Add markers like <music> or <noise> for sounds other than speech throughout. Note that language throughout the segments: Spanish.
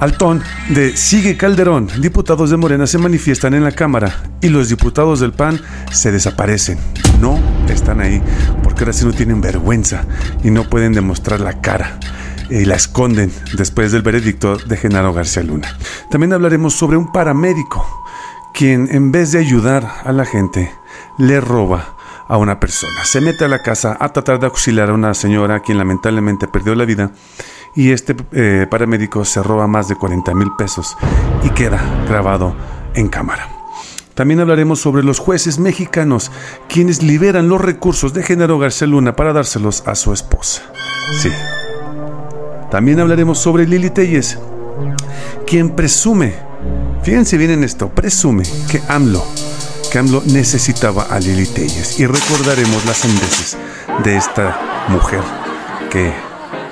Al ton de Sigue Calderón, diputados de Morena se manifiestan en la Cámara y los diputados del PAN se desaparecen. No están ahí porque ahora sí no tienen vergüenza y no pueden demostrar la cara y la esconden después del veredicto de Genaro García Luna. También hablaremos sobre un paramédico quien en vez de ayudar a la gente le roba a una persona. Se mete a la casa a tratar de auxiliar a una señora quien lamentablemente perdió la vida y este eh, paramédico se roba más de 40 mil pesos y queda grabado en cámara. También hablaremos sobre los jueces mexicanos quienes liberan los recursos de Genaro García Luna para dárselos a su esposa. Sí. También hablaremos sobre Lili Telles, quien presume, fíjense bien en esto, presume que AMLO, que AMLO necesitaba a Lili Telles. Y recordaremos las sandeces de esta mujer que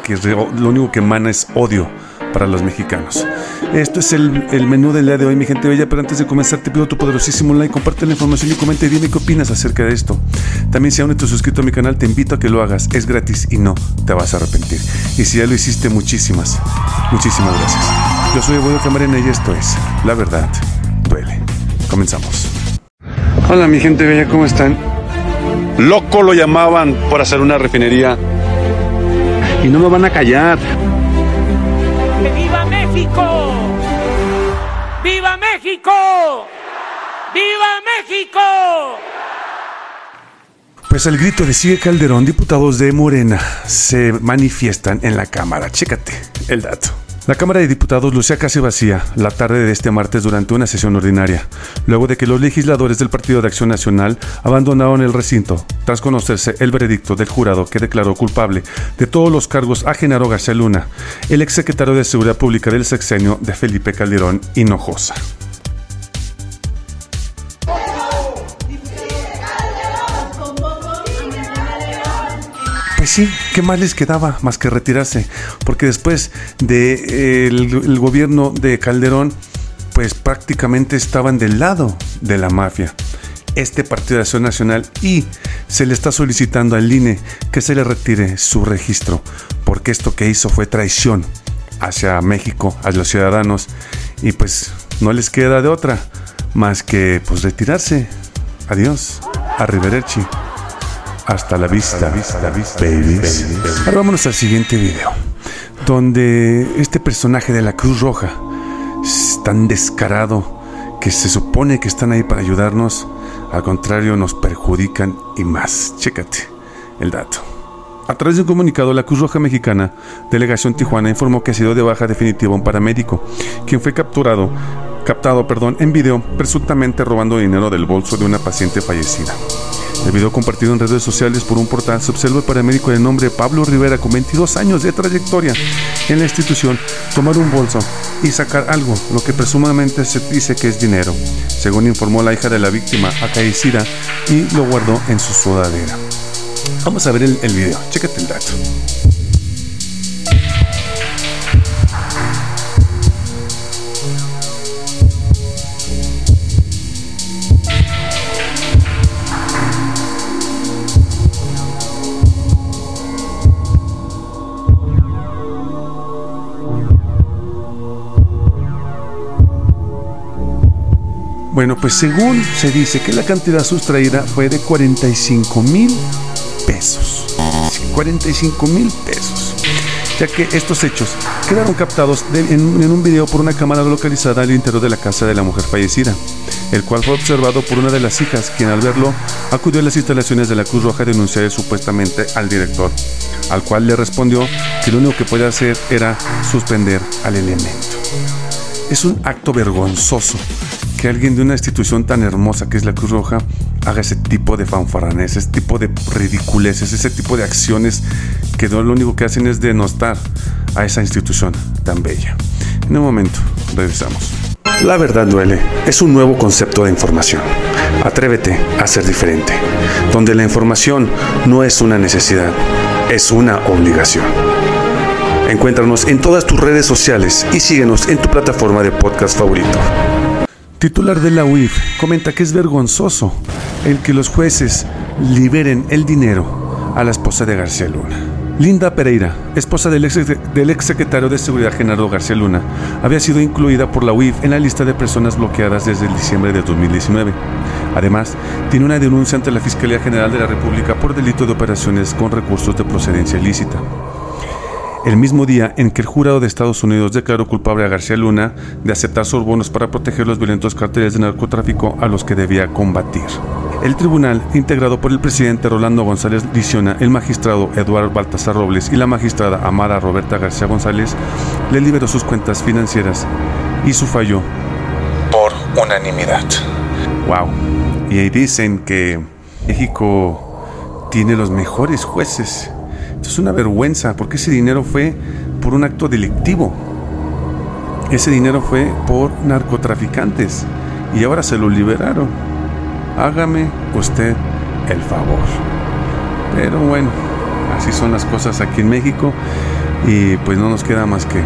que lo único que emana es odio para los mexicanos. Esto es el, el, menú del día de hoy, mi gente bella, pero antes de comenzar te pido tu poderosísimo like, comparte la información y comenta y dime qué opinas acerca de esto. También si aún no estás suscrito a mi canal, te invito a que lo hagas, es gratis y no te vas a arrepentir. Y si ya lo hiciste, muchísimas, muchísimas gracias. Yo soy Evoyo Camarena y esto es La Verdad Duele. Comenzamos. Hola mi gente bella, ¿cómo están? Loco lo llamaban por hacer una refinería y no me van a callar. ¡Viva México! ¡Viva México! ¡Viva México! Pues al grito de Sigue Calderón, diputados de Morena se manifiestan en la Cámara. Chécate el dato. La Cámara de Diputados lucía casi vacía la tarde de este martes durante una sesión ordinaria, luego de que los legisladores del Partido de Acción Nacional abandonaron el recinto tras conocerse el veredicto del jurado que declaró culpable de todos los cargos a Genaro García Luna, el exsecretario de Seguridad Pública del sexenio de Felipe Calderón Hinojosa. Pues sí, ¿qué más les quedaba más que retirarse? Porque después del de, el, gobierno de Calderón, pues prácticamente estaban del lado de la mafia. Este Partido de Acción Nacional y se le está solicitando al INE que se le retire su registro, porque esto que hizo fue traición hacia México, a los ciudadanos, y pues no les queda de otra más que pues retirarse. Adiós, arrivederci. Hasta la vista, vista, vista, babies. Ahora vámonos al siguiente video, donde este personaje de la Cruz Roja es tan descarado que se supone que están ahí para ayudarnos, al contrario nos perjudican y más. Chécate el dato. A través de un comunicado, la Cruz Roja Mexicana, Delegación Tijuana, informó que ha sido de baja definitiva un paramédico, quien fue capturado, captado perdón, en video, presuntamente robando dinero del bolso de una paciente fallecida. El video compartido en redes sociales por un portal se observa el paramédico de nombre Pablo Rivera con 22 años de trayectoria en la institución tomar un bolso y sacar algo, lo que presumablemente se dice que es dinero, según informó la hija de la víctima, acaecida, y lo guardó en su sudadera. Vamos a ver el, el video, chécate el dato. Bueno, pues según se dice que la cantidad sustraída fue de 45 mil pesos. 45 mil pesos. Ya que estos hechos quedaron captados en, un video por una cámara localizada al interior de la casa de la mujer fallecida, el cual fue observado por una de las hijas, quien al verlo acudió a las instalaciones de la Cruz Roja a denunciar supuestamente al director, al cual le respondió que lo único que podía hacer era suspender al elemento. Es un acto vergonzoso que alguien de una institución tan hermosa que es la Cruz Roja haga ese tipo de fanfarranes, ese tipo de ridiculeces, ese tipo de acciones que lo único que hacen es denostar a esa institución tan bella. En un momento, regresamos. La verdad duele es un nuevo concepto de información. Atrévete a ser diferente, donde la información no es una necesidad, es una obligación. Encuéntranos en todas tus redes sociales y síguenos en tu plataforma de podcast favorito. Titular de la UIF comenta que es vergonzoso el que los jueces liberen el dinero a la esposa de García Luna. Linda Pereira, esposa del ex, secretario de Seguridad Genaro García Luna, había sido incluida por la UIF en la lista de personas bloqueadas desde diciembre de 2019. Además, tiene una denuncia ante la Fiscalía General de la República por delito de operaciones con recursos de procedencia ilícita. El mismo día en que el jurado de Estados Unidos declaró culpable a García Luna de aceptar sobornos para proteger los violentos carteles de narcotráfico a los que debía combatir. El tribunal, integrado por el presidente Rolando González Liciona, el magistrado Eduardo Baltasar Robles y la magistrada Amada Roberta García González, le liberó sus cuentas financieras y su fallo por unanimidad. ¡Wow! Y ahí dicen que México tiene los mejores jueces. Es una vergüenza porque ese dinero fue por un acto delictivo. Ese dinero fue por narcotraficantes y ahora se lo liberaron hágame usted el favor. Pero bueno, así son las cosas aquí en México y pues no nos queda más que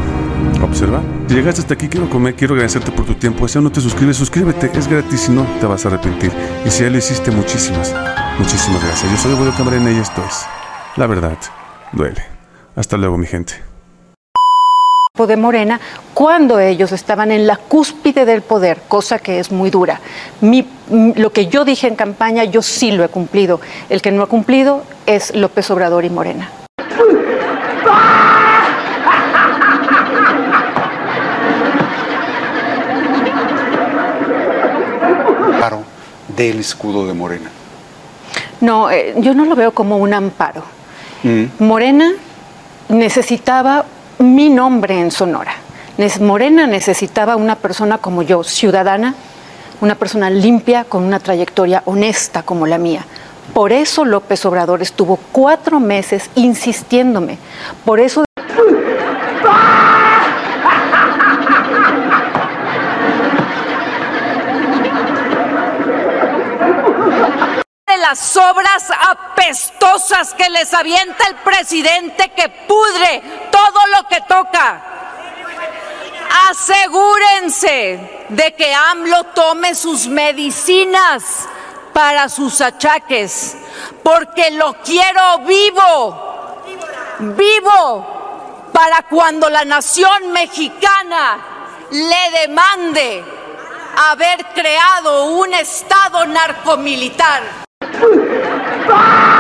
observar. Si llegaste hasta aquí, quiero comer, quiero agradecerte por tu tiempo. Si aún no te suscribes, suscríbete, es gratis y no te vas a arrepentir. Y si ya lo hiciste, muchísimas, muchísimas gracias. Yo soy Evodio Camarena y esto es La Verdad Duele. Hasta luego, mi gente de Morena cuando ellos estaban en la cúspide del poder, cosa que es muy dura. lo que yo dije en campaña, yo sí lo he cumplido. El que no ha cumplido es López Obrador y Morena. del escudo de Morena. No, eh, yo no lo veo como un amparo. Mm. Morena necesitaba mi nombre en Sonora. Morena necesitaba una persona como yo, ciudadana, una persona limpia, con una trayectoria honesta como la mía. Por eso López Obrador estuvo cuatro meses insistiéndome. Por eso... las obras apestosas que les avienta el presidente que pudre todo lo que toca. Asegúrense de que AMLO tome sus medicinas para sus achaques, porque lo quiero vivo, vivo, para cuando la nación mexicana le demande haber creado un Estado narcomilitar. 嗯 <laughs> 啊！